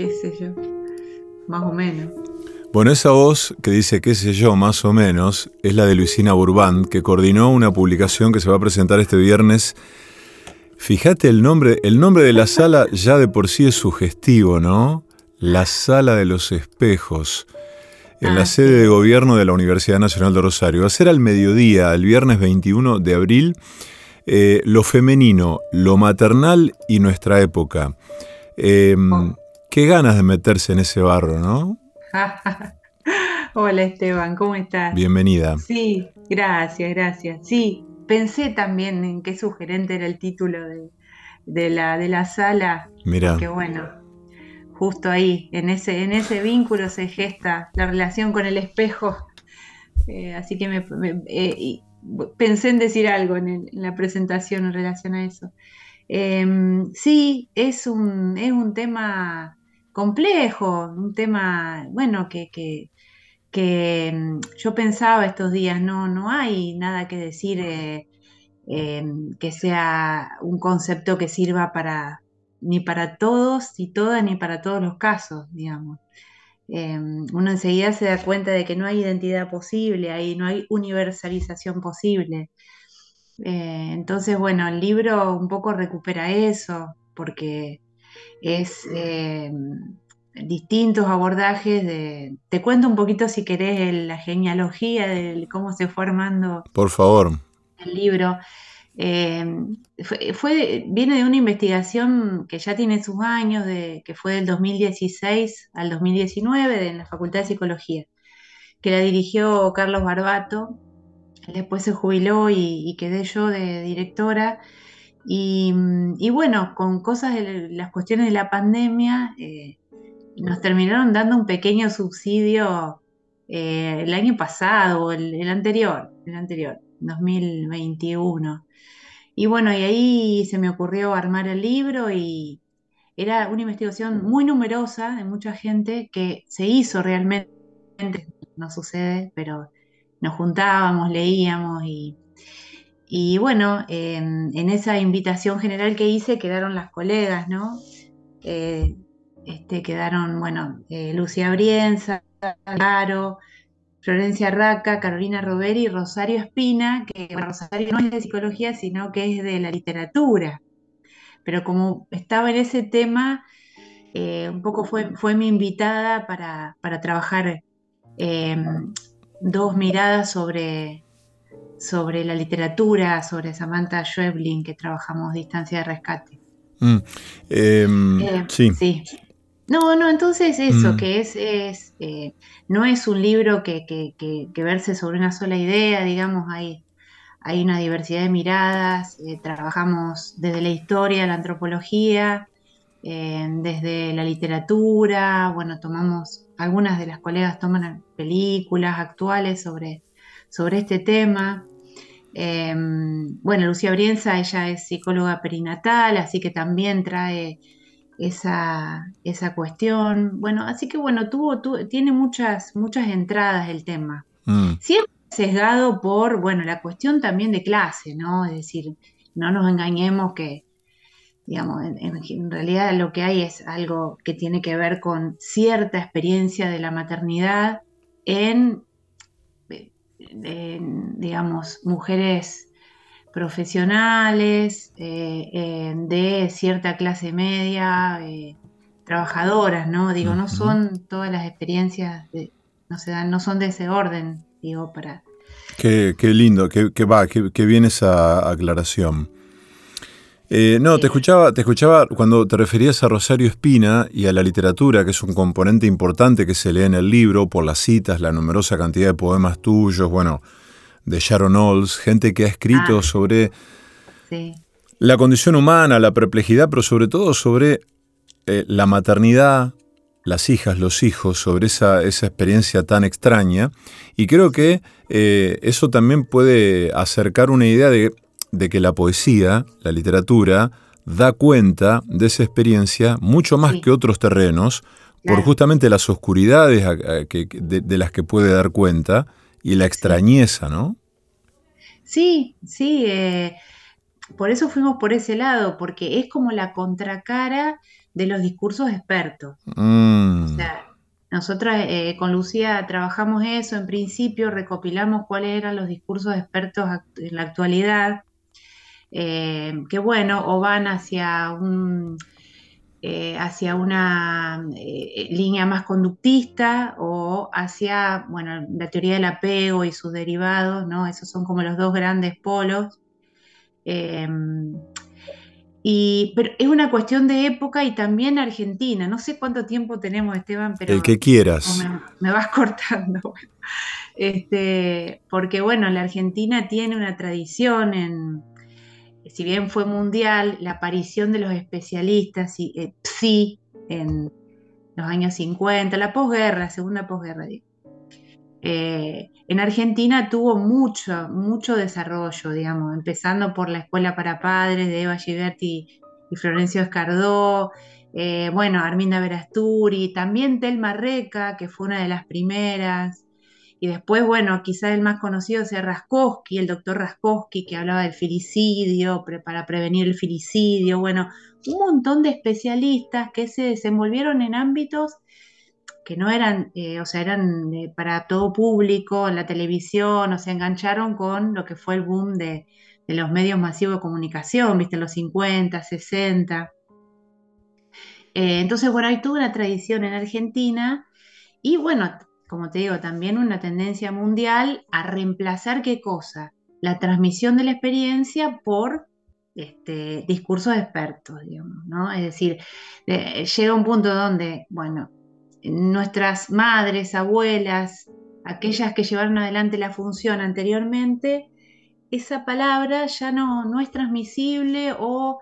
qué sé yo, más o menos. Bueno, esa voz que dice qué sé yo, más o menos, es la de Luisina Burbán, que coordinó una publicación que se va a presentar este viernes. Fíjate el nombre, el nombre de la sala ya de por sí es sugestivo, ¿no? La Sala de los Espejos, en la ah, sede de gobierno de la Universidad Nacional de Rosario. Va a ser al mediodía, el viernes 21 de abril, eh, lo femenino, lo maternal y nuestra época. Oh. Qué ganas de meterse en ese barro, ¿no? Hola Esteban, ¿cómo estás? Bienvenida. Sí, gracias, gracias. Sí, pensé también en qué sugerente era el título de, la, de la sala. Mira. Que bueno, justo ahí, en ese, en ese vínculo se gesta la relación con el espejo. Eh, así que me, eh, pensé en decir algo en, la presentación en relación a eso. Em, sí, es un, es un tema complejo, un tema, bueno, que, que, mm, yo pensaba estos días, no, no hay nada que decir eh, em, que sea un concepto que sirva para ni para todos y todas, ni para todos los casos, digamos. Em, uno enseguida se da cuenta de que no hay identidad posible, ahí no hay universalización posible. Eh, entonces, bueno, el libro un poco recupera eso, porque es eh, distintos abordajes de... Te cuento un poquito si querés la genealogía de cómo se fue armando. Por favor. El libro. Eh, fue, viene de una investigación que ya tiene sus años, de, que fue del 2016 al 2019 en la Facultad de Psicología, que la dirigió Carlos Barbato, después se jubiló y quedé yo de directora y, bueno, con cosas de las cuestiones de la pandemia, eh, nos terminaron dando un pequeño subsidio eh, el año pasado, el, el anterior, el anterior, 2021. Y bueno, y ahí se me ocurrió armar el libro y era una investigación muy numerosa de mucha gente que se hizo realmente, no sucede, pero nos juntábamos, leíamos y y bueno, en esa invitación general que hice quedaron las colegas, ¿no? Eh, este, quedaron, bueno, eh, Lucía Brienza, Caro, Florencia Raca, Carolina Roveri y Rosario Espina, que Rosario no es de psicología, sino que es de la literatura. Pero como estaba en ese tema, eh, un poco fue, fue mi invitada para, para trabajar dos miradas sobre sobre la literatura, sobre Samantha Schweblin, que trabajamos Distancia de Rescate. Mm, em, eh, sí. No, no, entonces eso, mm. que es, es eh, no es un libro que, que, verse sobre una sola idea, digamos, hay, hay una diversidad de miradas, eh, trabajamos desde la historia, la antropología, desde la literatura, bueno, tomamos, algunas de las colegas toman películas actuales sobre, sobre este tema. Em, bueno, Lucía Brienza, ella es psicóloga perinatal, así que también trae esa, cuestión. Bueno, así que bueno, tuvo, tiene muchas, muchas entradas el tema. Mm. Siempre sesgado por, bueno, la cuestión también de clase, ¿no? Es decir, no nos engañemos que, digamos, en realidad lo que hay es algo que tiene que ver con cierta experiencia de la maternidad en digamos, mujeres profesionales, eh, eh, de cierta clase media, eh, trabajadoras, ¿no? Digo, no son todas las experiencias, no se dan, no son de ese orden, digo, para... Qué, lindo, qué, va, qué, bien esa aclaración. Eh, no, te escuchaba, te escuchaba cuando te referías a Rosario Espina y a la literatura, que es un componente importante que se lee en el libro por las citas, la numerosa cantidad de poemas tuyos, bueno, de Sharon Olds, gente que ha escrito ah. sobre la condición humana, la perplejidad, pero sobre todo sobre eh, la maternidad, las hijas, los hijos, sobre esa, esa experiencia tan extraña. Y creo que eh, eso también puede acercar una idea de de que la poesía, la literatura, da cuenta de esa experiencia mucho más que otros terrenos, por justamente las oscuridades de, las que puede dar cuenta y la extrañeza, ¿no? Sí, sí, eh, por eso fuimos por ese lado, porque es como la contracara de los discursos expertos. Mm. O sea, nosotros eh, con Lucía trabajamos eso, en principio recopilamos cuáles eran los discursos expertos en la actualidad, eh, que bueno, o van hacia un eh, hacia una eh, línea más conductista o hacia, bueno, la teoría del apego y sus derivados, ¿no? Esos son como los dos grandes polos. Em, y, pero es una cuestión de época y también Argentina. No sé cuánto tiempo tenemos, Esteban, pero... El que quieras. Me, vas cortando. Este, porque, bueno, la Argentina tiene una tradición en, si bien fue mundial, la aparición de los especialistas, eh, sí, en los años 50, la posguerra, segunda posguerra, eh, en Argentina tuvo mucho, mucho desarrollo, digamos, empezando por la Escuela para Padres de Eva Giberti y Florencio Escardó, eh, bueno, Arminda Verasturi, también Telma Reca, que fue una de las primeras, y después, bueno, quizás el más conocido sea Raskowski, el doctor Raskowski, que hablaba del filicidio, para prevenir el filicidio. Bueno, un montón de especialistas que se desenvolvieron en ámbitos que no eran, eh, o sea, eran para todo público, en la televisión, o se engancharon con lo que fue el boom de, los medios masivos de comunicación, viste, los 50, 60. Eh, entonces, bueno, hay toda una tradición en Argentina y bueno, como te digo, también una tendencia mundial a reemplazar qué cosa? La transmisión de la experiencia por este, discursos expertos, digamos, ¿no? Es decir, llega un punto donde, bueno, nuestras madres, abuelas, aquellas que llevaron adelante la función anteriormente, esa palabra ya no, no es transmisible o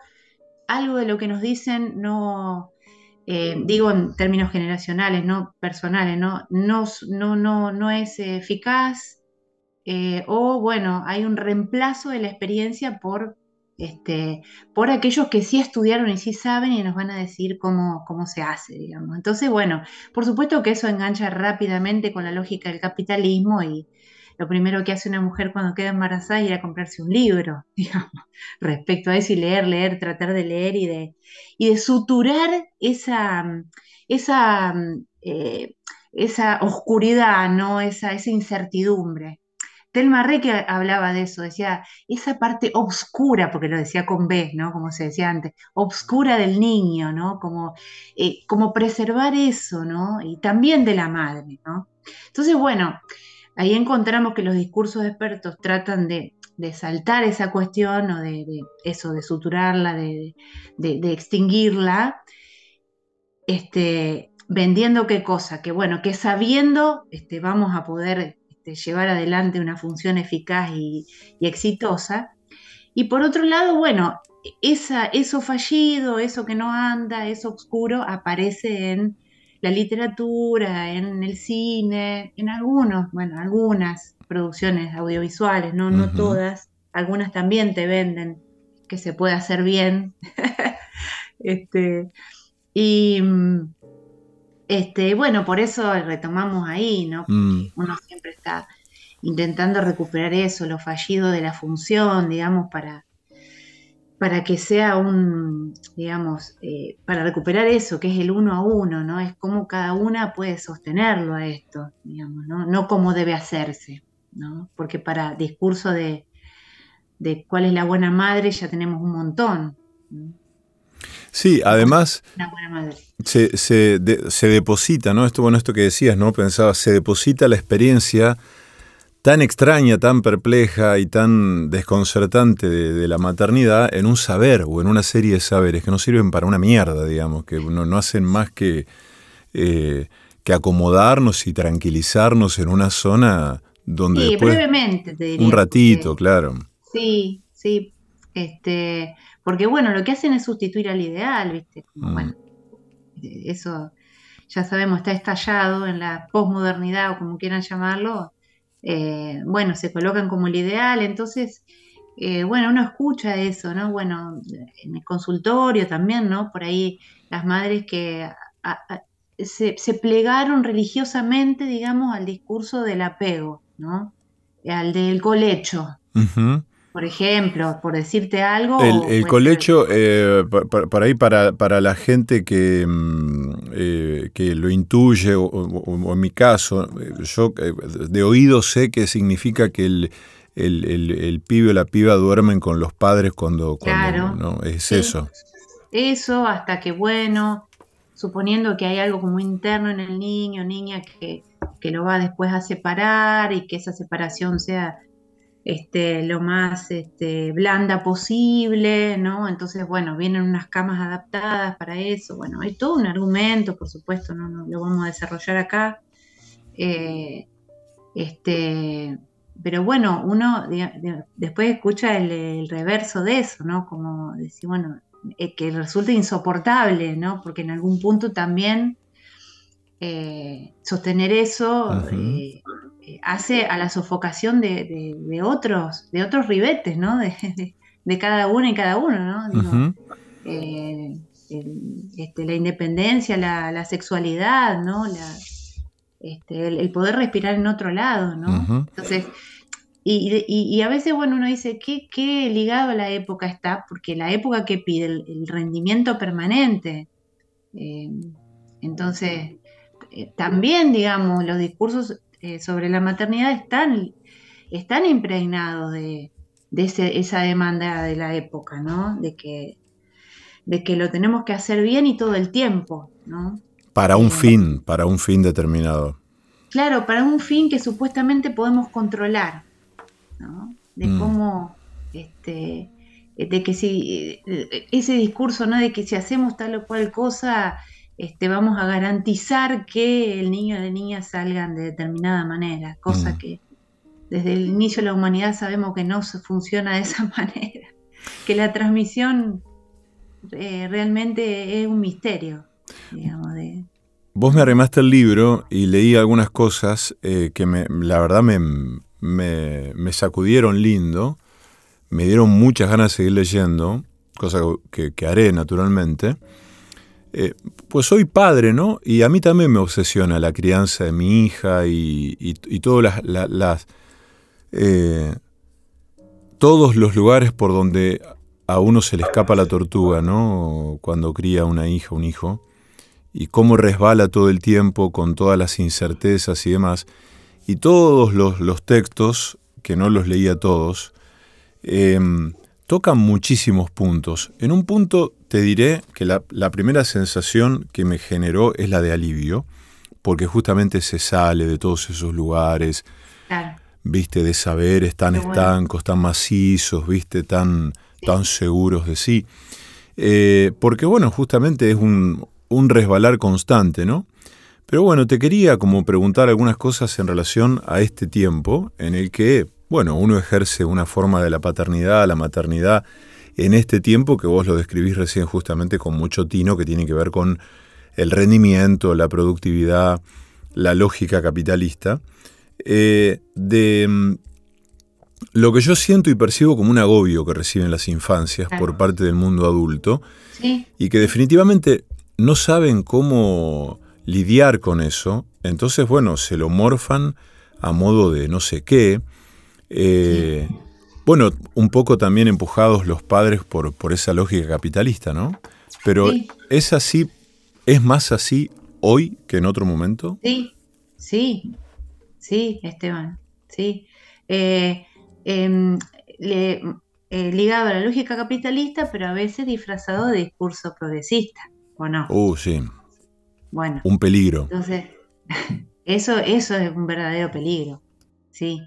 algo de lo que nos dicen no, eh, digo en términos generacionales, no personales, no, no, no, no, es eficaz, eh, o bueno, hay un reemplazo de la experiencia por, este, por aquellos que sí estudiaron y sí saben y nos van a decir cómo, cómo se hace, digamos. Entonces, bueno, por supuesto que eso engancha rápidamente con la lógica del capitalismo y, lo primero que hace una mujer cuando queda embarazada es ir a comprarse un libro, digamos, respecto a eso y leer, leer, tratar de leer y de, y de suturar esa, esa, eh, esa oscuridad, ¿no? esa, esa incertidumbre. Telma que hablaba de eso, decía, esa parte obscura, porque lo decía con B, ¿no? Como se decía antes, obscura del niño, ¿no? Como, eh, como preservar eso, ¿no? Y también de la madre, ¿no? Entonces, bueno, ahí encontramos que los discursos expertos tratan de, saltar esa cuestión o de, eso, de suturarla, de, extinguirla, este, vendiendo qué cosa, que bueno, que sabiendo este, vamos a poder este, llevar adelante una función eficaz y, exitosa. Y por otro lado, bueno, eso fallido, eso que no anda, eso oscuro, aparece en la literatura, en el cine, en algunos, bueno, algunas producciones audiovisuales, no, no todas, algunas también te venden que se puede hacer bien. este, y este, bueno, por eso retomamos ahí, ¿no? Mm. uno siempre está intentando recuperar eso, lo fallido de la función, digamos, para, para que sea un, digamos, eh, para recuperar eso, que es el uno a uno, ¿no? Es como cada una puede sostenerlo a esto, digamos, ¿no? No cómo debe hacerse, ¿no? Porque para discurso de, cuál es la buena madre ya tenemos un montón. Sí, además se, se, se, deposita, ¿no? Esto, bueno, esto que decías, ¿no? Pensaba, se deposita la experiencia tan extraña, tan perpleja y tan desconcertante de, la maternidad en un saber o en una serie de saberes que no sirven para una mierda, digamos, que no, no hacen más que, eh, que acomodarnos y tranquilizarnos en una zona donde... Sí, brevemente, te diría. Un ratito, claro. Sí, sí, este, porque bueno, lo que hacen es sustituir al ideal, ¿viste? Mm. Bueno, eso ya sabemos, está estallado en la posmodernidad o como quieran llamarlo, eh, bueno, se colocan como el ideal, entonces, eh, bueno, uno escucha eso, ¿no? Bueno, en el consultorio también, ¿no? Por ahí las madres que se, plegaron religiosamente, digamos, al discurso del apego, ¿no? Al del colecho. Por ejemplo, por decirte algo. El, colecho, eh, para, ahí, para, para, la gente que, mm, eh, que lo intuye, o, en mi caso, yo eh, de oído sé que significa que el, el, pibe o la piba duermen con los padres cuando... claro. ¿no? Es eso. Eso, hasta que, bueno, suponiendo que hay algo como interno en el niño, niña, que, que lo va después a separar y que esa separación sea este, lo más este, blanda posible, ¿no? Entonces, bueno, vienen unas camas adaptadas para eso. Bueno, hay todo un argumento, por supuesto, no, lo vamos a desarrollar acá. Eh, este, pero bueno, uno después escucha el, reverso de eso, ¿no? Como decir, bueno, eh, que resulta insoportable, ¿no? Porque en algún punto también eh, sostener eso hace a la sofocación de, otros, de otros ribetes, ¿no? De, cada uno y cada uno, ¿no? Eh, este, la independencia, la, sexualidad, ¿no? Este, el, poder respirar en otro lado, ¿no? Entonces, y, a veces, bueno, uno dice, ¿qué, ¿qué, ligado a la época está? Porque la época que pide el, rendimiento permanente. Eh, entonces, eh, también, digamos, los discursos eh, sobre la maternidad están, están impregnados de, esa demanda de la época, ¿no? De que, de que lo tenemos que hacer bien y todo el tiempo, ¿no? Para un eh, fin, para un fin determinado. Claro, para un fin que supuestamente podemos controlar, ¿no? De mm. cómo, este, de que si, ese discurso, ¿no? De que si hacemos tal o cual cosa, este, vamos a garantizar que el niño y la niña salgan de determinada manera, cosa mm. que desde el inicio de la humanidad sabemos que no funciona de esa manera, que la transmisión eh, realmente es un misterio, Vos me arrimaste el libro y leí algunas cosas eh, que me, la verdad me, me, sacudieron lindo, me dieron muchas ganas de seguir leyendo, cosa que, que haré naturalmente. Eh, pues soy padre, ¿no? Y a mí también me obsesiona la crianza de mi hija y, todas las, eh, todos los lugares por donde a uno se le escapa la tortuga, ¿no? Cuando cría una hija, un hijo, y cómo resbala todo el tiempo con todas las incertezas y demás. Y todos los, textos, que no los leía todos, eh, tocan muchísimos puntos. En un punto te diré que la, primera sensación que me generó es la de alivio, porque justamente se sale de todos esos lugares, viste, de saberes tan estancos, tan macizos, viste, tan, tan seguros de sí. Eh, porque bueno, justamente es un, un resbalar constante, ¿no? Pero bueno, te quería como preguntar algunas cosas en relación a este tiempo en el que bueno, uno ejerce una forma de la paternidad, la maternidad, en este tiempo que vos lo describís recién justamente con mucho tino, que tiene que ver con el rendimiento, la productividad, la lógica capitalista, eh, de mm, lo que yo siento y percibo como un agobio que reciben las infancias por parte del mundo adulto y que definitivamente no saben cómo lidiar con eso, entonces bueno, se lo morfan a modo de no sé qué, eh, bueno, un poco también empujados los padres por, por esa lógica capitalista, ¿no? Pero ¿es así, es más así hoy que en otro momento? Sí, sí, sí, Esteban, sí. Eh, em, eh, ligado a la lógica capitalista, pero a veces disfrazado de discurso progresista, ¿o no? Uh, sí. Bueno. Un peligro. Entonces, eso, eso es un verdadero peligro, sí.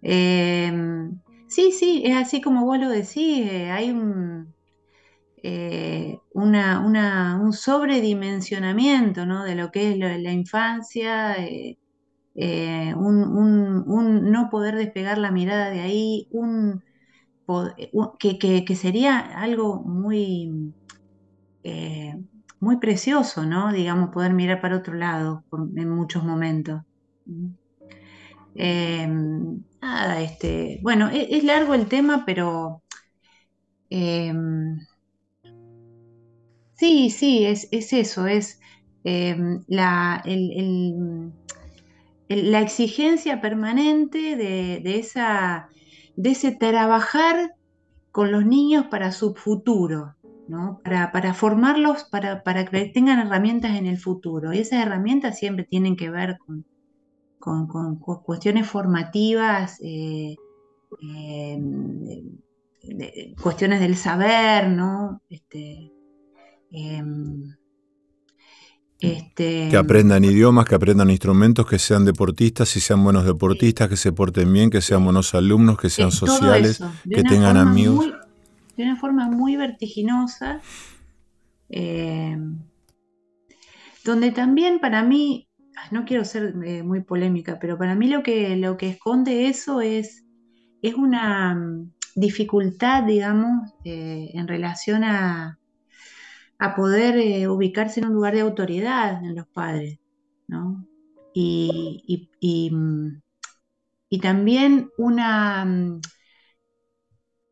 Em, sí, sí, es así como vos lo decís, eh, hay un, eh, un sobredimensionamiento de lo que es la, infancia, eh, un, no poder despegar la mirada de ahí, un, que, sería algo muy, muy precioso, ¿no? Digamos, poder mirar para otro lado en muchos momentos. Em, nada, este, bueno, e, es, largo el tema, pero em, sí, sí, es, eso, es em, la, la, exigencia permanente de, esa, de ese trabajar con los niños para su futuro, ¿no? para, formarlos, para, para, que tengan herramientas en el futuro. Y esas herramientas siempre tienen que ver con, con, cuestiones formativas, eh, eh, cuestiones del saber, ¿no? Este, em, este, que aprendan idiomas, que aprendan instrumentos, que sean deportistas y sean buenos deportistas, que se porten bien, que sean buenos alumnos, que sean sociales, que tengan amigos. de una forma muy vertiginosa, em, donde también para mí no quiero ser eh, muy polémica, pero para mí lo que, lo que esconde eso es, es una mm, dificultad, digamos, eh, en relación a, a poder eh, ubicarse en un lugar de autoridad en los padres, ¿no? Y, mm, también una, mm,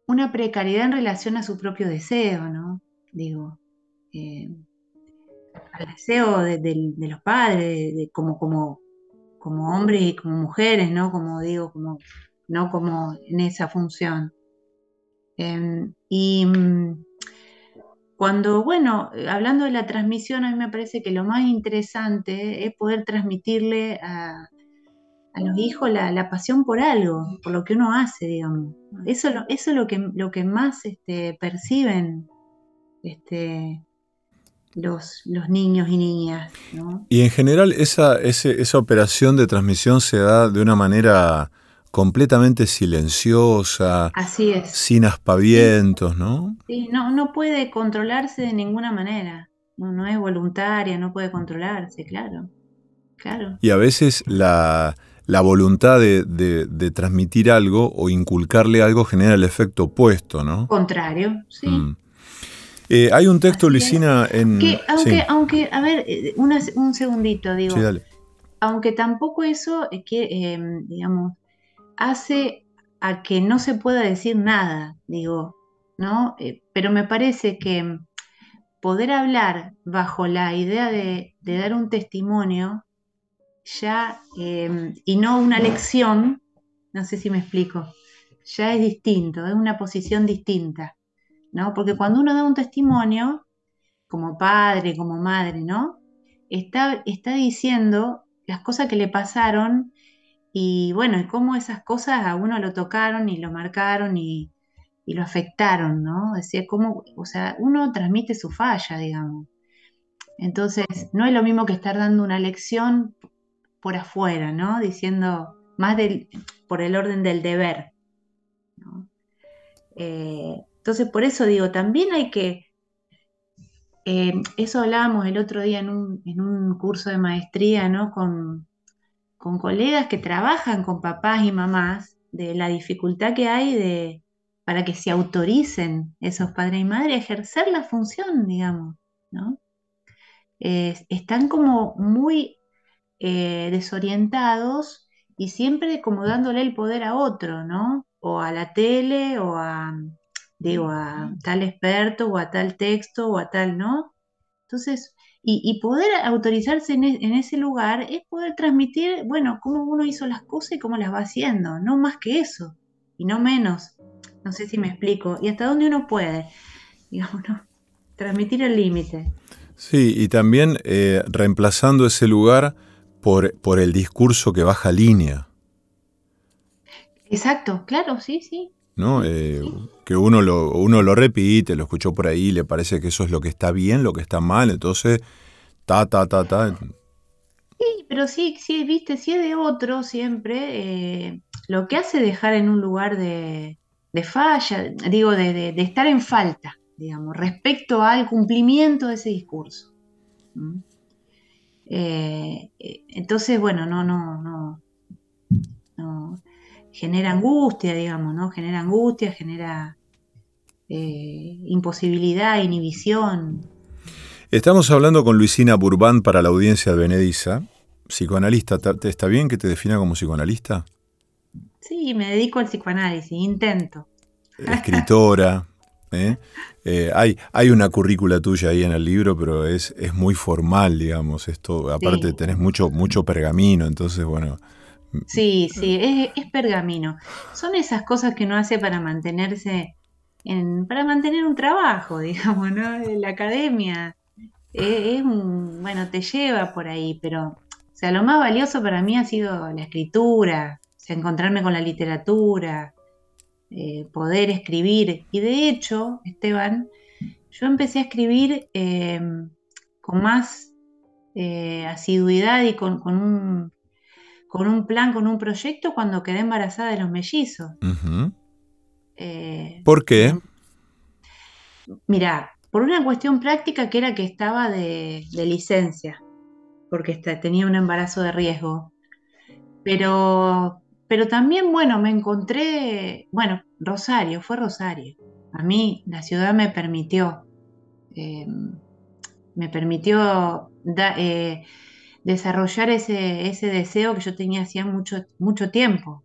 una precariedad en relación a su propio deseo, ¿no? Digo, al deseo de, los padres, como, como, como hombres y como mujeres, ¿no? Como digo, como, no como en esa función. Em, y mm, cuando, bueno, hablando de la transmisión, a mí me parece que lo más interesante es poder transmitirle a, los hijos la, pasión por algo, por lo que uno hace, digamos. Eso, eso es lo que, lo que más este, perciben este, los, los niños y niñas. Y en general esa, esa operación de transmisión se da de una manera completamente silenciosa, Así es. sin aspavientos, ¿no? Sí, no, no puede controlarse de ninguna manera. No, es voluntaria, no puede controlarse, claro. claro. Y a veces la, voluntad de, transmitir algo o inculcarle algo genera el efecto opuesto, ¿no? Contrario, sí. Mm. Eh, hay un texto, Luisina, en... aunque, aunque, a ver, eh, un segundito, digo. Aunque tampoco eso, eh, que, digamos, hace a que no se pueda decir nada, digo, ¿no? pero me parece que poder hablar bajo la idea de, dar un testimonio, ya, y no una lección, no sé si me explico, ya es distinto, es una posición distinta. ¿No? Porque cuando uno da un testimonio, como padre, como madre, ¿no? Está, está diciendo las cosas que le pasaron y bueno, y cómo esas cosas a uno lo tocaron y lo marcaron y, lo afectaron, ¿no? Decía, cómo, o sea, uno transmite su falla, digamos. Entonces, no es lo mismo que estar dando una lección por afuera, ¿no? Diciendo más del, por el orden del deber. ¿no? Eh, entonces, por eso digo, también hay que, eh, eso hablábamos el otro día en un, curso de maestría, ¿no? Con, colegas que trabajan con papás y mamás, de la dificultad que hay de, para que se autoricen esos padres y madres a ejercer la función, digamos, ¿no? están como muy eh, desorientados y siempre como dándole el poder a otro, ¿no? O a la tele o a, digo, a tal experto o a tal texto o a tal, ¿no? Entonces, y, poder autorizarse e, en, ese lugar es poder transmitir, bueno, cómo uno hizo las cosas y cómo las va haciendo, no más que eso, y no menos. No sé si me explico. Y hasta dónde uno puede, digamos, ¿no? Transmitir el límite. Sí, y también eh, reemplazando ese lugar por, por el discurso que baja línea. Exacto, claro, sí, sí. ¿No? Eh, que uno lo, uno lo repite, lo escuchó por ahí, le parece que eso es lo que está bien, lo que está mal, entonces, ta, ta, ta, ta. Sí, pero sí, sí, viste, si es de otro siempre, eh, lo que hace dejar en un lugar de, falla, digo, de, estar en falta, digamos, respecto al cumplimiento de ese discurso. Eh, entonces, bueno, no, no, no, no genera angustia, digamos, ¿no? Genera angustia, genera eh, imposibilidad, inhibición. Estamos hablando con Luisina Burbán para la audiencia de Benediza, psicoanalista. ¿Está bien que te defina como psicoanalista? Sí, me dedico al psicoanálisis, intento. Escritora. ¿eh? Eh, hay, hay una currícula tuya ahí en el libro, pero es, es muy formal, digamos. Esto, aparte tenés mucho, mucho pergamino, entonces, bueno, Sí, sí, es, pergamino. Son esas cosas que uno hace para mantenerse, en, para mantener un trabajo, digamos, ¿no? La academia es, bueno, te lleva por ahí, pero, o sea, lo más valioso para mí ha sido la escritura, o sea, encontrarme con la literatura, eh, poder escribir. Y de hecho, Esteban, yo empecé a escribir em, con más eh, asiduidad y con, un, con un plan, con un proyecto cuando quedé embarazada de los mellizos. Eh, ¿Por qué? Mira, por una cuestión práctica que era que estaba de, licencia, porque tenía un embarazo de riesgo. Pero, pero también, bueno, me encontré, bueno, Rosario, fue Rosario. A mí la ciudad me permitió, eh, me permitió eh, desarrollar ese, ese, deseo que yo tenía hacía mucho, mucho tiempo.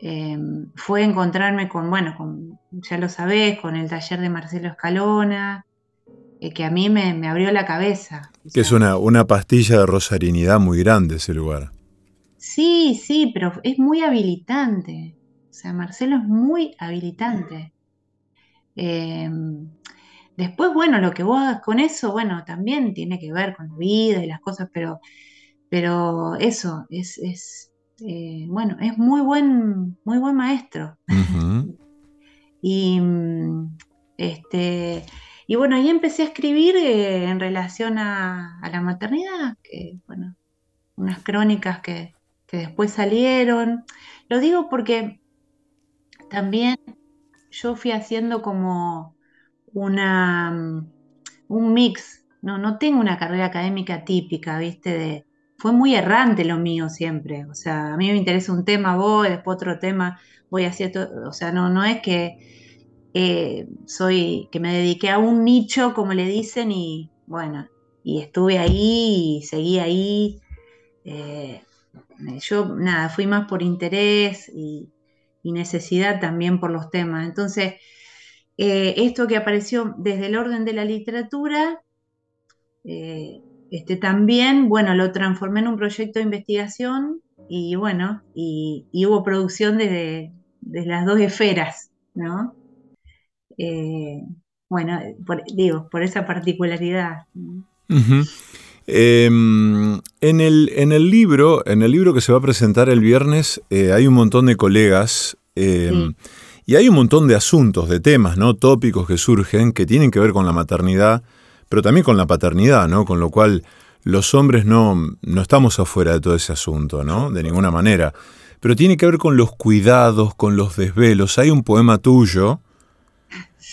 Em, fue encontrarme con, bueno, con, ya lo sabés, con el taller de Marcelo Escalona, eh, que a mí me, abrió la cabeza. Que es una, una pastilla de rosarinidad muy grande ese lugar. Sí, sí, pero es muy habilitante. O sea, Marcelo es muy habilitante. Em, después, bueno, lo que vos hagas con eso, bueno, también tiene que ver con la vida y las cosas, pero, pero eso es, es eh, bueno, es muy buen, muy buen maestro. y este, y bueno, ahí empecé a escribir eh, en relación a, la maternidad, que bueno, unas crónicas que, después salieron. Lo digo porque también yo fui haciendo como una un mix. No, no tengo una carrera académica típica, ¿viste? De, fue muy errante lo mío siempre. O sea, a mí me interesa un tema, voy, después otro tema, voy hacia todo. O sea, no, no es que eh, soy, que me dediqué a un nicho, como le dicen, y bueno, y estuve ahí y seguí ahí. Eh, yo, nada, fui más por interés y, necesidad también por los temas. Entonces, eh, esto que apareció desde el orden de la literatura, este, también, bueno, lo transformé en un proyecto de investigación y bueno, y, hubo producción desde, las dos esferas, ¿no? Eh, bueno, digo, por esa particularidad. Em, en, el, en, el, libro, en el libro que se va a presentar el viernes, eh, hay un montón de colegas em, y hay un montón de asuntos, de temas, ¿no? Tópicos que surgen que tienen que ver con la maternidad pero también con la paternidad, ¿no? Con lo cual los hombres no, no estamos afuera de todo ese asunto, ¿no? De ninguna manera. Pero tiene que ver con los cuidados, con los desvelos. Hay un poema tuyo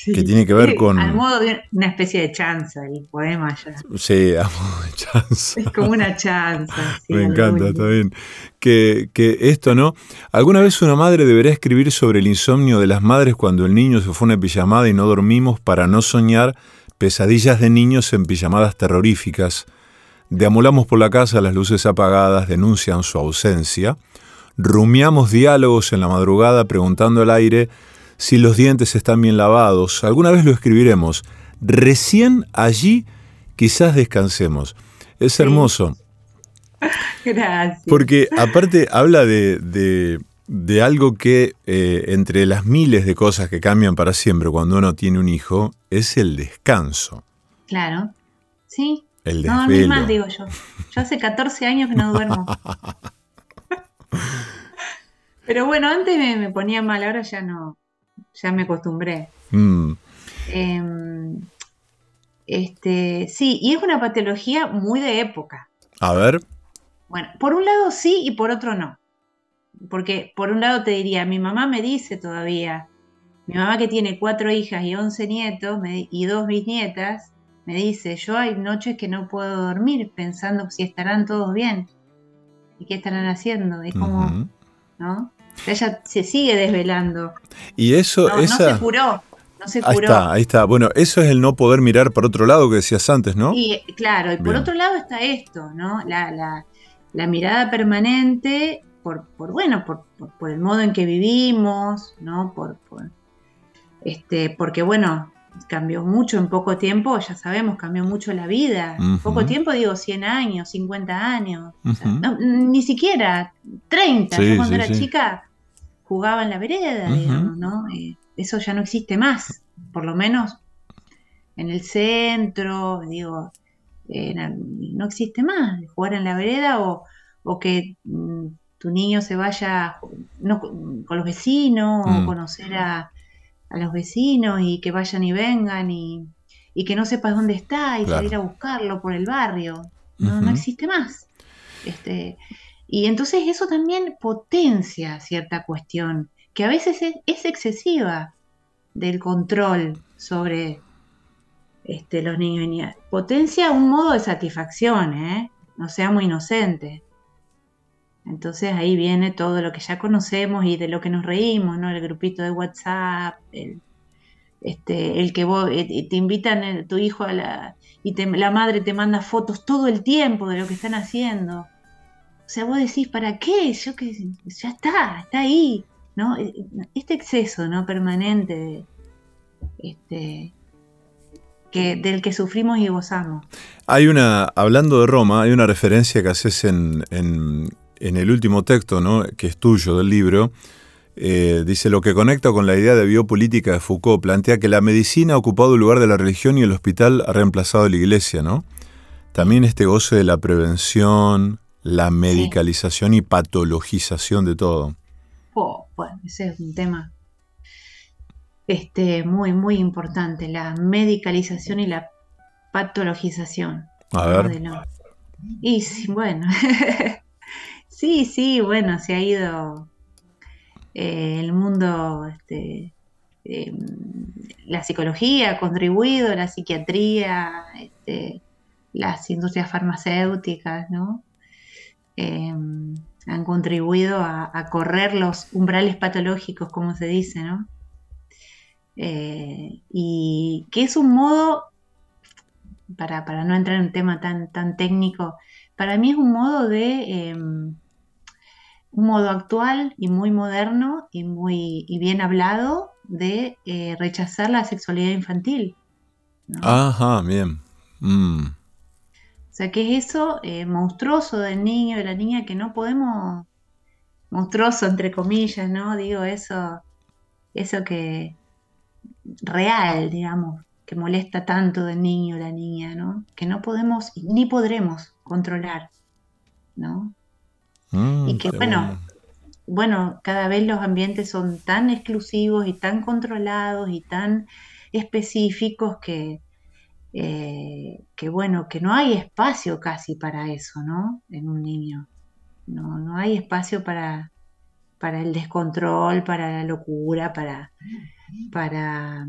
que tiene que ver con... Al modo de una especie de chanza, el poema ya. Sí, a modo de chanza. Es como una chanza. Me encanta, está bien. Que, que, esto, ¿no? Alguna vez una madre deberá escribir sobre el insomnio de las madres cuando el niño se fue a una pijamada y no dormimos para no soñar pesadillas de niños en pijamadas terroríficas, deambulamos por la casa, las luces apagadas denuncian su ausencia, rumiamos diálogos en la madrugada preguntando al aire si los dientes están bien lavados, alguna vez lo escribiremos, recién allí quizás descansemos. Es hermoso. Gracias. Porque aparte habla de de algo que eh, entre las miles de cosas que cambian para siempre cuando uno tiene un hijo es el descanso. Claro, sí. El desvelo. No, a mí más digo yo. Yo hace 14 años que no duermo. Pero bueno, antes me, ponía mal, ahora ya no, ya me acostumbré. Mm. Em, este, sí, y es una patología muy de época. A ver. Bueno, por un lado sí y por otro no porque por un lado te diría, mi mamá me dice todavía, mi mamá que tiene cuatro hijas y once nietos y dos bisnietas, me dice, yo hay noches que no puedo dormir pensando si estarán todos bien y qué estarán haciendo. Es como, ¿no? Ella se sigue desvelando. Y eso, no, esa... no se curó. No se curó. Ahí está, ahí está. Bueno, eso es el no poder mirar por otro lado que decías antes, ¿no? Y claro, y por otro lado está esto, ¿no? La, la, la mirada permanente por, bueno, por, el modo en que vivimos, ¿no? Por, este, porque bueno, cambió mucho en poco tiempo, ya sabemos, cambió mucho la vida. En Poco tiempo digo 100 años, 50 años, ni siquiera 30. Yo cuando era chica jugaba en la vereda, digamos, ¿no? Eh, eso ya no existe más, por lo menos en el centro, digo, no existe más, jugar en la vereda o, que mm, tu niño se vaya con los vecinos o mm. conocer a, los vecinos y que vayan y vengan y, que no sepas dónde está y salir a buscarlo por el barrio. No, no existe más. Este, y entonces eso también potencia cierta cuestión, que a veces es, excesiva del control sobre este, los niños y niñas. Potencia un modo de satisfacción, ¿eh? no seamos inocentes. Entonces ahí viene todo lo que ya conocemos y de lo que nos reímos, ¿no? El grupito de WhatsApp, el, este, el que vos, eh, te invitan tu hijo a la, y la madre te manda fotos todo el tiempo de lo que están haciendo. O sea, vos decís, ¿para qué? Yo que ya está, está ahí, ¿no? E, este exceso, ¿no? Permanente, este, que, del que sufrimos y gozamos. Hay una, hablando de Roma, hay una referencia que haces en en el último texto, ¿no? que es tuyo del libro, eh, dice, lo que conecta con la idea de biopolítica de Foucault plantea que la medicina ha ocupado el lugar de la religión y el hospital ha reemplazado a la iglesia, ¿no? También este goce de la prevención, la medicalización y patologización de todo. Oh, bueno, ese es un tema este, muy, muy importante, la medicalización y la patologización. A ver. Y bueno, Sí, sí, bueno, se ha ido eh, el mundo, este, em, la psicología ha contribuido, la psiquiatría, este, las industrias farmacéuticas, ¿no? Em, han contribuido a, correr los umbrales patológicos, como se dice, ¿no? Eh, y que es un modo, para, no entrar en un tema tan, tan técnico, para mí es un modo de em, un modo actual y muy moderno y muy bien hablado de eh, rechazar la sexualidad infantil. Ajá, bien. Mm. O sea, que es eso eh, monstruoso del niño, de la niña, que no podemos, monstruoso entre comillas, ¿no? Digo, eso, eso que real, digamos, que molesta tanto del niño, la niña, ¿no? Que no podemos ni podremos controlar, ¿no? Mm, y que bueno, bueno, cada vez los ambientes son tan exclusivos y tan controlados y tan específicos que, eh, que bueno, que no hay espacio casi para eso, ¿no? En un niño. No, no hay espacio para, para el descontrol, para la locura, para, para,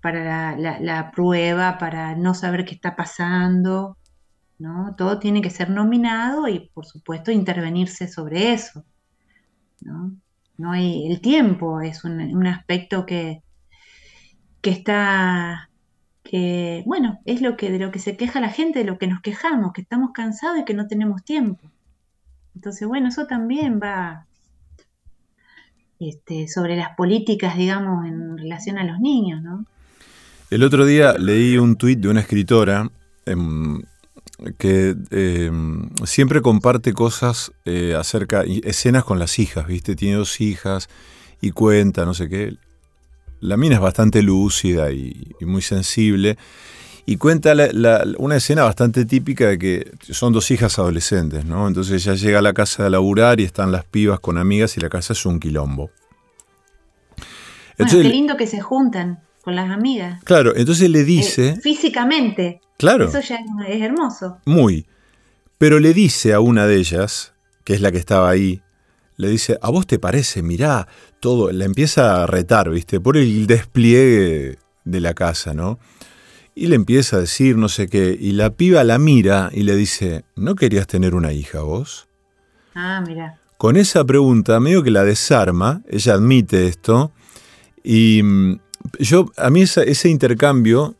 para la, la, prueba, para no saber qué está pasando. ¿No? Todo tiene que ser nominado y, por supuesto, intervenirse sobre eso, ¿no? hay, el tiempo es un, aspecto que, que está, que, bueno, es lo que, de lo que se queja la gente, de lo que nos quejamos, que estamos cansados y que no tenemos tiempo. Entonces, bueno, eso también va este, sobre las políticas, digamos, en relación a los niños, ¿no? El otro día leí un tuit de una escritora em, que em, siempre comparte cosas eh, acerca, escenas con las hijas, ¿viste? Tiene dos hijas y cuenta, no sé qué. La mina es bastante lúcida y, muy sensible. Y cuenta una escena bastante típica de que son dos hijas adolescentes, ¿no? Entonces ella llega a la casa de laburar y están las pibas con amigas y la casa es un quilombo. Bueno, qué lindo que se juntan con las amigas. Claro, entonces le dice... Eh, físicamente. Claro. Eso ya es hermoso. Muy. Pero le dice a una de ellas, que es la que estaba ahí, le dice, ¿a vos te parece? Mirá, todo, la empieza a retar, ¿viste? Por el despliegue de la casa, ¿no? Y le empieza a decir no sé qué, y la piba la mira y le dice, ¿no querías tener una hija vos? Ah, mira. Con esa pregunta, medio que la desarma, ella admite esto, y mm, yo, a mí ese intercambio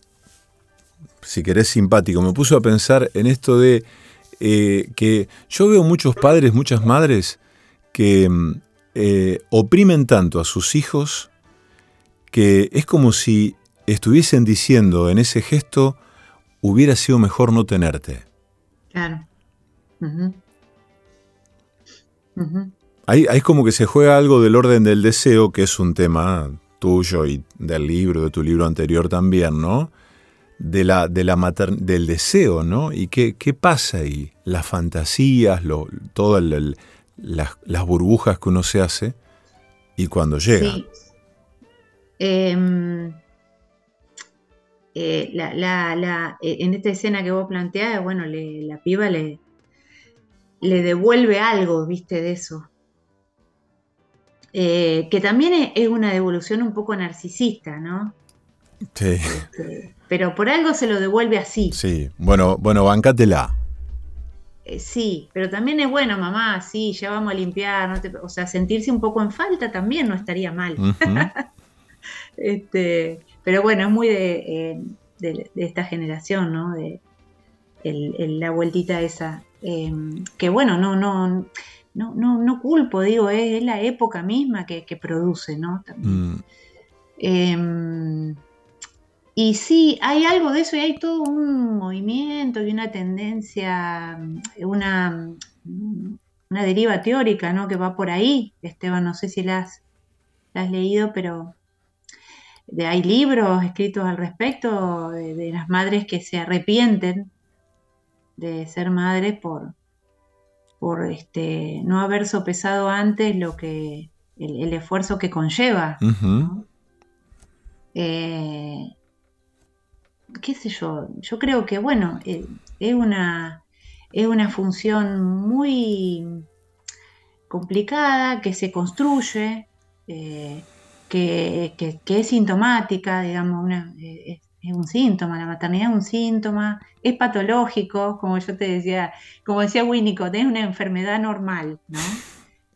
si querés, simpático. Me puso a pensar en esto de eh, que yo veo muchos padres, muchas madres que mm, eh, oprimen tanto a sus hijos que es como si estuviesen diciendo en ese gesto, hubiera sido mejor no tenerte. Claro. Ahí, es como que se juega algo del orden del deseo, que es un tema tuyo y del libro, de tu libro anterior también, ¿no? De la, de la del deseo, ¿no? ¿Y qué, qué pasa ahí? Las fantasías, lo, todas las, burbujas que uno se hace y cuando llega. Sí. Em, eh, la, eh, en esta escena que vos planteás, bueno, la piba le, le devuelve algo, viste, de eso. Eh, que también es una devolución un poco narcisista, ¿no? Sí. Este, pero por algo se lo devuelve así. Sí, bueno, bueno, bancátela. Eh, sí, pero también es bueno, mamá, sí, ya vamos a limpiar, o sea, sentirse un poco en falta también no estaría mal. este, pero bueno, es muy de, eh, esta generación, ¿no? De la vueltita esa. Em, que bueno, no, no, no, no, no culpo, digo, es, la época misma que, produce, ¿no? Mm. Em, y sí, hay algo de eso y hay todo un movimiento y una tendencia, una, una deriva teórica, ¿no? Que va por ahí. Esteban, no sé si la has, leído, pero hay libros escritos al respecto de, las madres que se arrepienten de ser madres por, por este, no haber sopesado antes lo que el, esfuerzo que conlleva. Eh, qué sé yo, yo creo que bueno, eh, es, una, es una función muy complicada que se construye, eh, que, es sintomática, digamos, una, es un síntoma, la maternidad es un síntoma, es patológico, como yo te decía, como decía Winnicott, es una enfermedad normal, ¿no?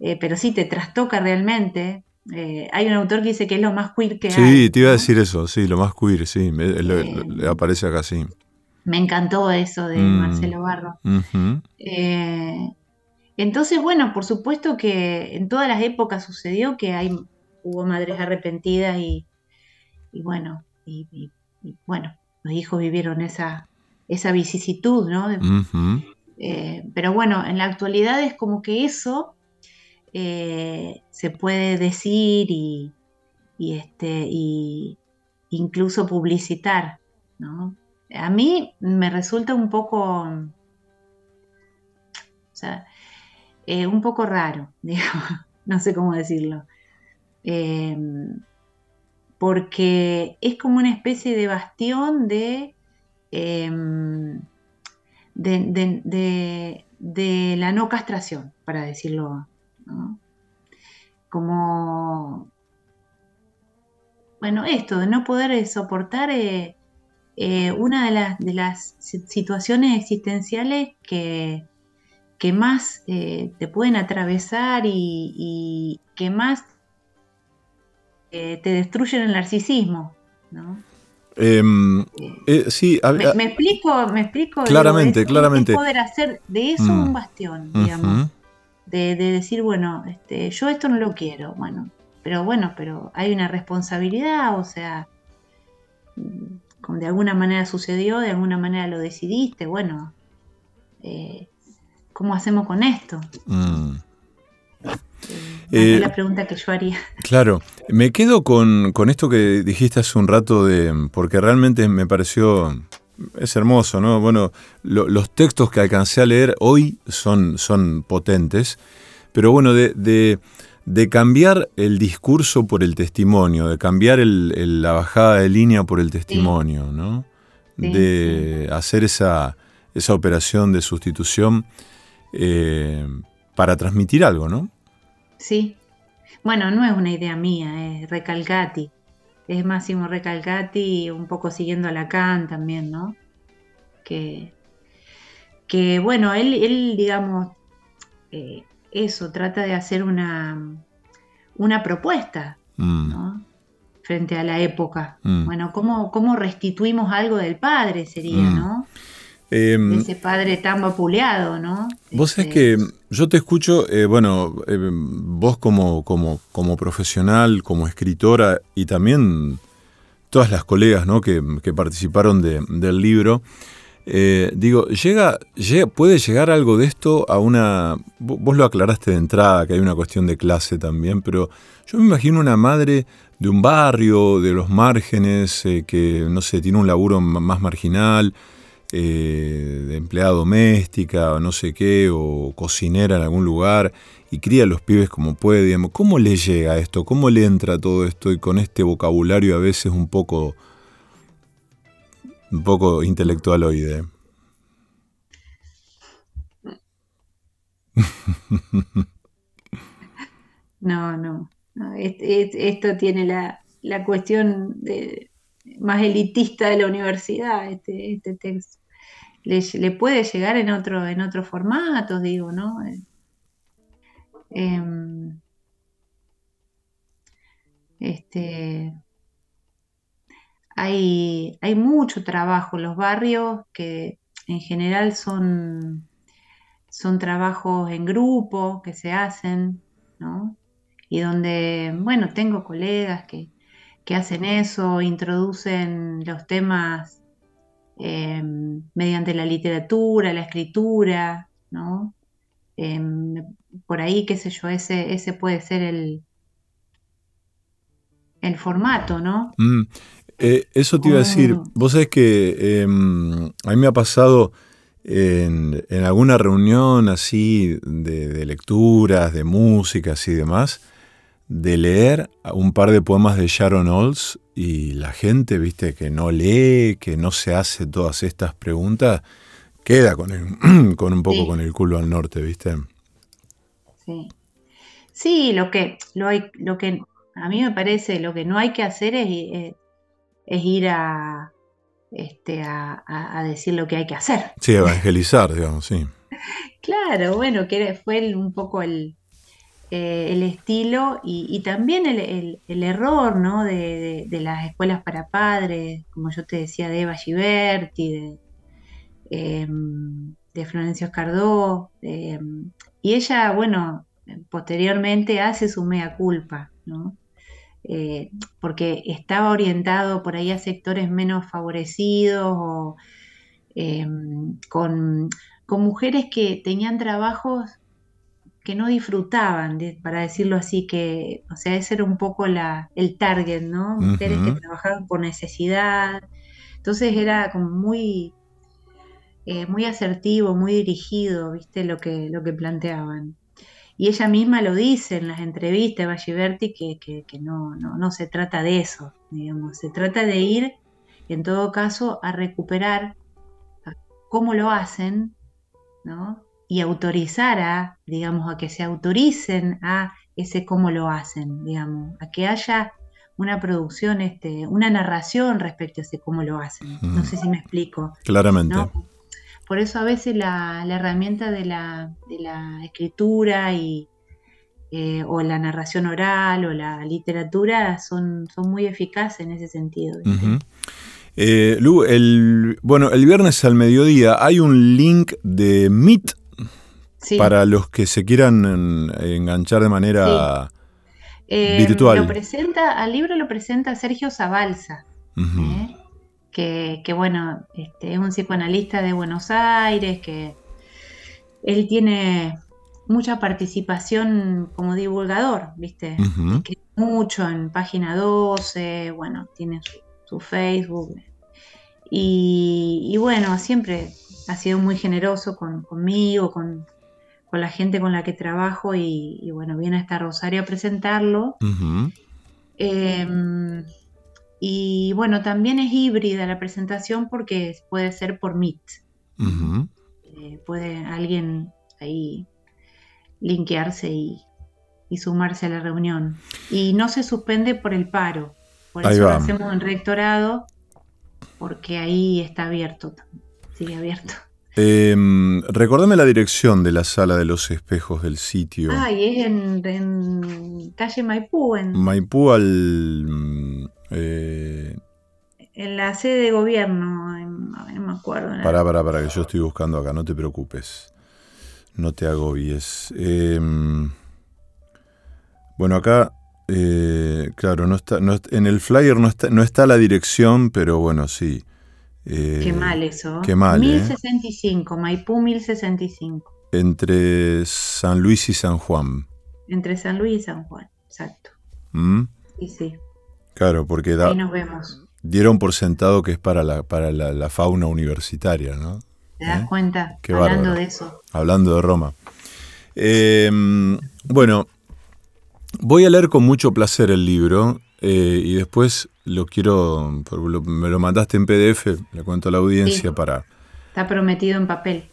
Eh, pero sí te trastoca realmente. Eh, hay un autor que dice que es lo más queer que hay. Sí, te iba a decir eso, sí, lo más queer, sí, le, eh, aparece acá, sí. Me encantó eso de mm, Marcelo Barro. entonces, bueno, por supuesto que en todas las épocas sucedió que hay, hubo madres arrepentidas y, bueno, y bueno, los hijos vivieron esa, esa vicisitud, ¿no? Eh, pero bueno, en la actualidad es como que eso eh, se puede decir y, este, y incluso publicitar, ¿no? A mí me resulta un poco, o sea, eh, un poco raro, digamos, no sé cómo decirlo porque es como una especie de bastión de, em, de, la no castración, para decirlo. Como, bueno, esto de no poder soportar eh, eh, una de las, situaciones existenciales que, que más eh, te pueden atravesar y que más te destruyen el narcisismo, ¿no? Em, eh, sí, me, explico, me explico. Claramente, claramente. poder hacer de eso mm. un bastión, digamos. de, decir, bueno, este, yo esto no lo quiero, bueno, pero bueno, pero hay una responsabilidad, o sea, de alguna manera sucedió, de alguna manera lo decidiste, bueno, eh, ¿cómo hacemos con esto? Mm. Eh, la pregunta que yo haría. Claro, me quedo con, esto que dijiste hace un rato de, porque realmente me pareció, es hermoso, ¿no? Bueno, los textos que alcancé a leer hoy son, son potentes, pero bueno, de, cambiar el discurso por el testimonio, de cambiar la bajada de línea por el testimonio, ¿no? de hacer esa, esa operación de sustitución eh, para transmitir algo, ¿no? Sí. Bueno, no es una idea mía, es Recalcati. Es Máximo Recalcati, un poco siguiendo a Lacan también, ¿no? Que, que bueno, él, él digamos, eh, eso, trata de hacer una, una propuesta, mm. ¿no? Frente a la época. Mm. Bueno, ¿cómo, ¿cómo restituimos algo del padre sería, mm. ¿no? Em, ese padre tan vapuleado, ¿no? Vos sabés este, que yo te escucho, eh, bueno, em, vos como, como, como profesional, como escritora y también todas las colegas ¿no? que, participaron del libro, eh, digo, llega, ¿puede llegar algo de esto a una... Vos lo aclaraste de entrada, que hay una cuestión de clase también, pero yo me imagino una madre de un barrio, de los márgenes, eh, que, no sé, tiene un laburo más marginal, eh, de empleada doméstica, o no sé qué, o cocinera en algún lugar, y cría a los pibes como puede, digamos. ¿Cómo le llega esto? ¿Cómo le entra todo esto y con este vocabulario a veces un poco, un poco intelectualoide? No, no. esto tiene la, la cuestión de, más elitista de la universidad, este, este texto. Le, puede llegar en otro, en otros formatos, digo, ¿no? Em, este, hay, hay mucho trabajo en los barrios que en general son, son trabajos en grupo que se hacen, ¿no? Y donde, bueno, tengo colegas que, que hacen eso, introducen los temas em, mediante la literatura, la escritura, ¿no? Em, por ahí, qué sé yo, ese, ese puede ser el, el formato, ¿no? Mm, eh, eso te iba a decir, vos sabés que em, a mí me ha pasado en, alguna reunión así de, de, lecturas, de músicas y demás, de leer un par de poemas de Sharon Olds y la gente, viste, que no lee, que no se hace todas estas preguntas, queda con, el, con un poco con el culo al norte, viste. Sí. Sí, lo que, lo, hay, lo que a mí me parece, lo que no hay que hacer es, eh, es, ir a, este, a, a, decir lo que hay que hacer. Sí, evangelizar, digamos, sí. Claro, bueno, que fue un poco el, eh, el estilo y, también el, error ¿no? de, las escuelas para padres, como yo te decía, de Eva Giberti, de, em, de Florencio Escardó. Em, y ella, bueno, posteriormente hace su mea culpa, ¿no? Eh, porque estaba orientado por ahí a sectores menos favorecidos o em, con, con mujeres que tenían trabajos que no disfrutaban, para decirlo así, que, o sea, ese era un poco la, el target, ¿no? Mujeres que trabajaban por necesidad. Entonces era como muy, eh, muy asertivo, muy dirigido, ¿viste? Lo que, lo que planteaban. Y ella misma lo dice en las entrevistas, Valliberti, que, que, que no, no, no se trata de eso, digamos, se trata de ir, en todo caso, a recuperar cómo lo hacen, ¿no? Y autorizar a, digamos, a que se autoricen a ese cómo lo hacen, digamos, a que haya una producción, este, una narración respecto a ese cómo lo hacen. No sé si me explico. Claramente. Por eso a veces la, herramienta de la, escritura y, eh, o la narración oral o la literatura son, son muy eficaces en ese sentido. Eh, Lu, el, bueno, el viernes al mediodía hay un link de Meet para los que se quieran enganchar de manera eh, virtual. Lo presenta, al libro lo presenta Sergio Zabalza, ¿eh? que, bueno, este, es un psicoanalista de Buenos Aires, que él tiene mucha participación como divulgador, ¿viste? mucho en página 12, bueno, tiene su, Facebook. Y, bueno, siempre ha sido muy generoso conmigo, con, con la gente con la que trabajo y, bueno, viene hasta Rosario a presentarlo. Em, y bueno, también es híbrida la presentación porque puede ser por Meet. Eh, puede alguien ahí linkearse y, sumarse a la reunión. Y no se suspende por el paro. Por eso lo hacemos en rectorado, porque ahí está abierto, sigue abierto. Eh, recordame la dirección de la sala de los espejos del sitio. Ah, y es en, calle Maipú. En, Maipú al... Mm, eh, en la sede de gobierno, no me acuerdo. Pará, pará, pará, que yo estoy buscando acá, no te preocupes. No te agobies. Eh, bueno, acá Eh, claro, no está, en el flyer no está, no está la dirección, pero bueno, sí. Eh, qué mal eso. Qué mal. 1065, ¿eh? Maipú 1065. Entre San Luis y San Juan. Entre San Luis y San Juan, exacto. ¿Mm? Sí, sí. Claro, porque da, Ahí nos vemos. dieron por sentado que es para la, para la, fauna universitaria, ¿no? ¿Te das cuenta? Hablando de eso. Hablando de Roma. bueno, Voy a leer con mucho placer el libro eh, y después lo quiero, me lo mandaste en PDF, le cuento a la audiencia para... Está prometido en papel.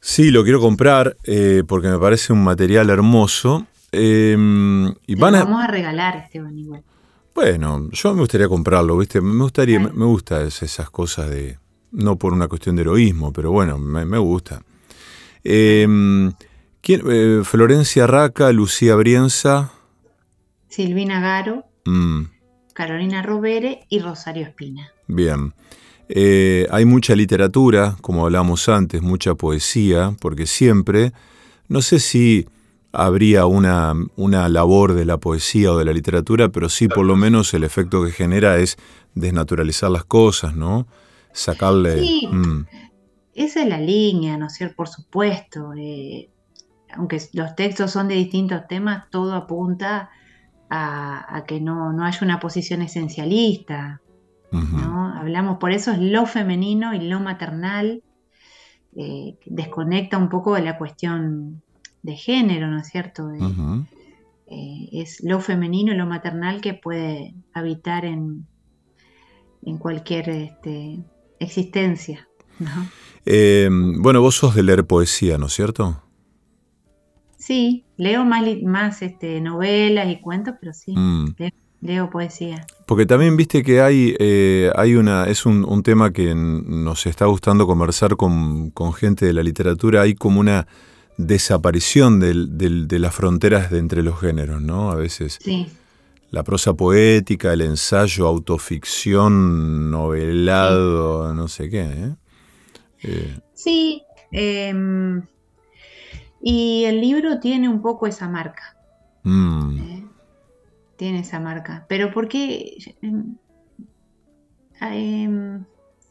Sí, lo quiero comprar eh, porque me parece un material hermoso. Em, y van a... vamos a regalar, Esteban, igual. Bueno, yo me gustaría comprarlo, ¿viste? Me gustaría, me, gusta esas cosas de... No por una cuestión de heroísmo, pero bueno, me, gusta. Em, eh, Florencia Raca, Lucía Brienza, Silvina Garo, mm. Carolina Rovere y Rosario Espina. Bien. Eh, hay mucha literatura, como hablábamos antes, mucha poesía, porque siempre, no sé si habría una, una, labor de la poesía o de la literatura, pero sí por lo menos el efecto que genera es desnaturalizar las cosas, ¿no? Sacarle... Sí, mm. esa es la línea, ¿no es cierto? Por supuesto. Eh, aunque los textos son de distintos temas, todo apunta a, que no, haya una posición esencialista. ¿no? Hablamos, por eso es lo femenino y lo maternal, eh, desconecta un poco de la cuestión de género, ¿no es cierto? Eh, es lo femenino y lo maternal que puede habitar en, en cualquier este, existencia. Eh, bueno, vos sos de leer poesía, ¿no es cierto? Sí, leo más, más este, novelas y cuentos, pero sí, mm. leo, poesía. Porque también viste que hay, eh, hay una, es un, tema que nos está gustando conversar con, gente de la literatura, hay como una desaparición de las fronteras de entre los géneros, ¿no? A veces. Sí. La prosa poética, el ensayo, autoficción, novelado, no sé qué. ¿eh? Eh. Sí, em, y el libro tiene un poco esa marca. Mm. ¿eh? Tiene esa marca. Pero porque em, em,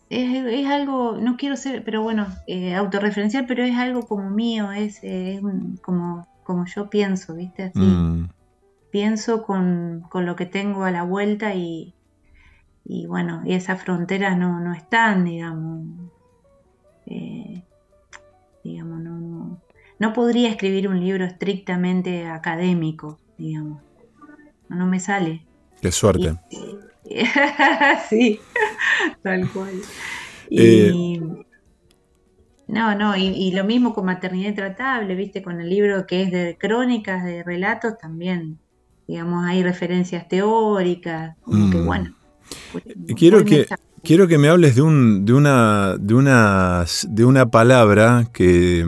es, algo, no quiero ser, pero bueno, eh, autorreferencial, pero es algo como mío, es, como, como yo pienso, ¿viste? Así. Mm. Pienso con, lo que tengo a la vuelta y, y bueno, y esas fronteras no, no están, digamos. Eh, digamos, no, no, no podría escribir un libro estrictamente académico, digamos. No, me sale. Qué suerte. sí, tal cual. Y, eh, no, no, y, lo mismo con Maternidad Intratable, viste, con el libro que es de crónicas, de relatos, también, digamos, hay referencias teóricas, como que mm. bueno. Pues, quiero que, quiero que me hables de, un, de, una, de, una, de una palabra que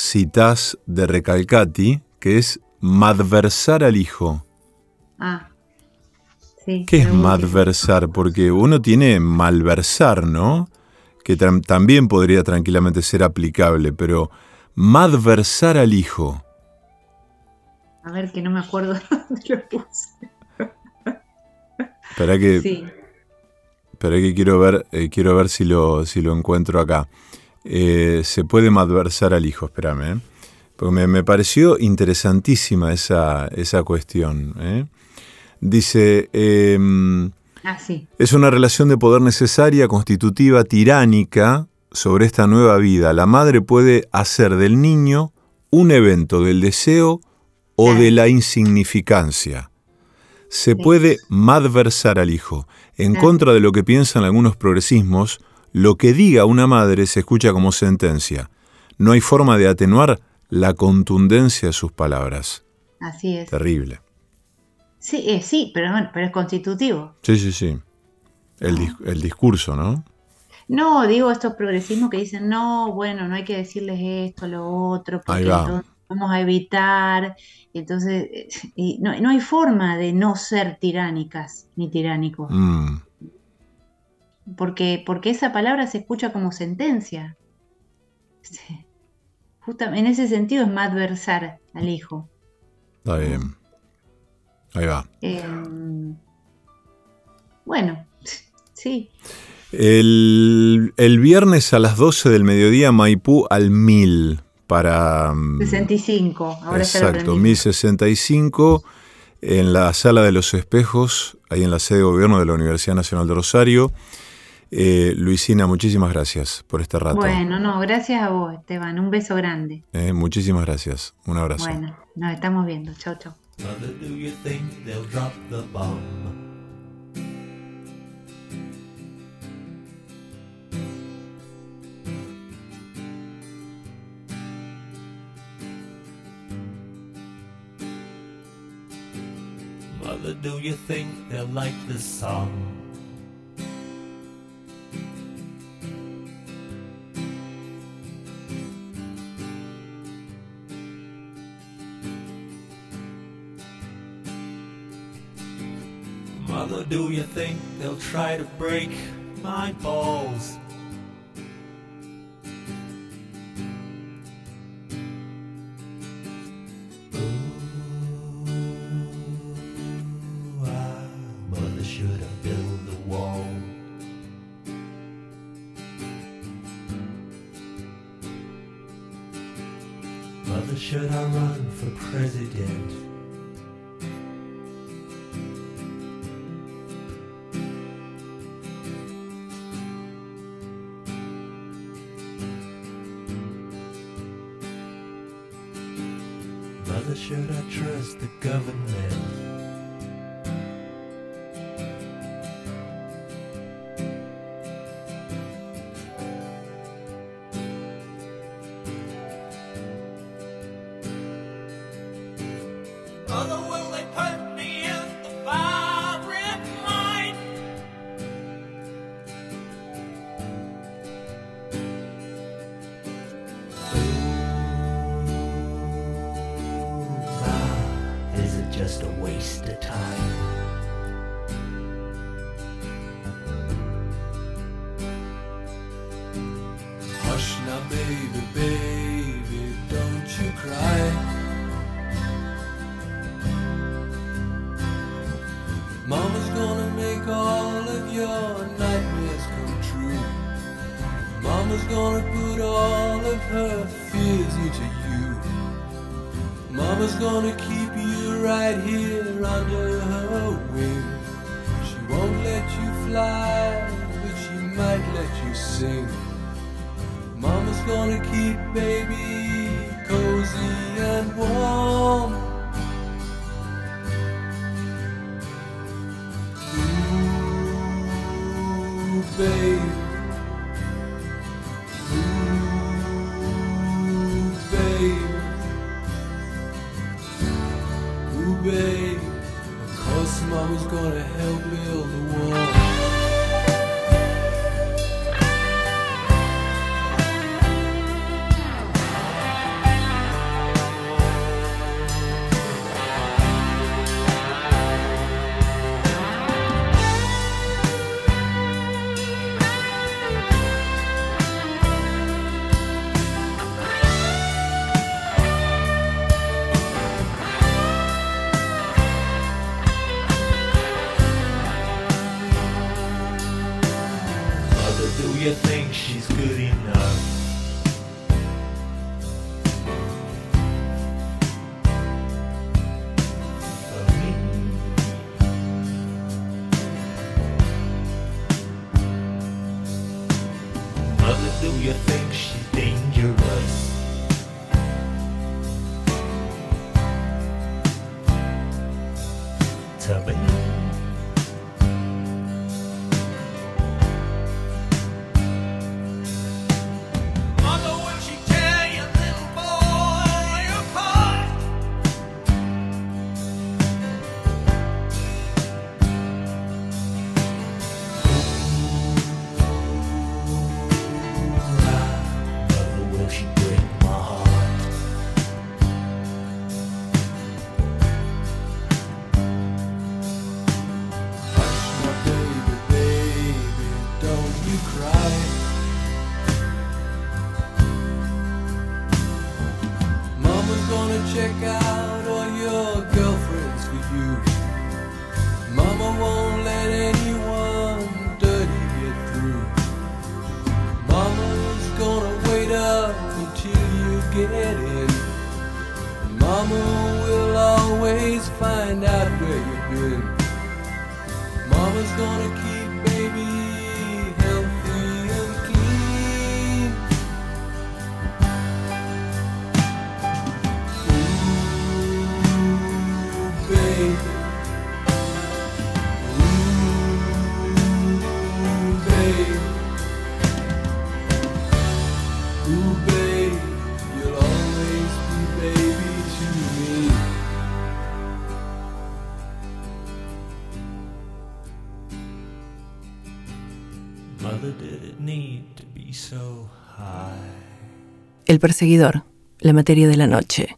citas de Recalcati, que es madversar al hijo. Ah. Sí, ¿Qué es madversar? Porque uno tiene malversar, ¿no? Que también podría tranquilamente ser aplicable, pero madversar al hijo. A ver, que no me acuerdo dónde lo puse. Espera que. Sí. Espera que quiero ver, eh, quiero ver si lo, si lo encuentro acá. Eh, se puede malversar al hijo, espérame. ¿eh? Porque me, pareció interesantísima esa, esa cuestión. ¿eh? Dice, em, ah, es una relación de poder necesaria, constitutiva, tiránica sobre esta nueva vida. La madre puede hacer del niño un evento del deseo o de la insignificancia. Se puede malversar al hijo. En contra de lo que piensan algunos progresismos, lo que diga una madre se escucha como sentencia. No hay forma de atenuar la contundencia de sus palabras. Así es. Terrible. Sí, eh, sí, pero, pero es constitutivo. Sí, sí, sí. El, discurso, ¿no? No, digo estos progresismos que dicen, no, bueno, no hay que decirles esto, lo otro, porque vamos a evitar. Entonces, eh, no, hay forma de no ser tiránicas ni tiránicos. Mm porque, porque esa palabra se escucha como sentencia. Justo en ese sentido es adversar al hijo. Está bien. Ahí va. Em, bueno, sí. El, viernes a las 12 del mediodía, Maipú al 1000 para... 65, mm, ahora Exacto, 1065 en la Sala de los Espejos, ahí en la sede de gobierno de la Universidad Nacional de Rosario. Eh, Luisina, muchísimas gracias por este rato. Bueno, no, gracias a vos, Esteban. Un beso grande. Eh, muchísimas gracias. Un abrazo. Bueno, nos estamos viendo. Chau, chau. Mother, do you think they'll like this song? Mother, do you think they'll try to break my balls? Perseguidor, la materia de la noche.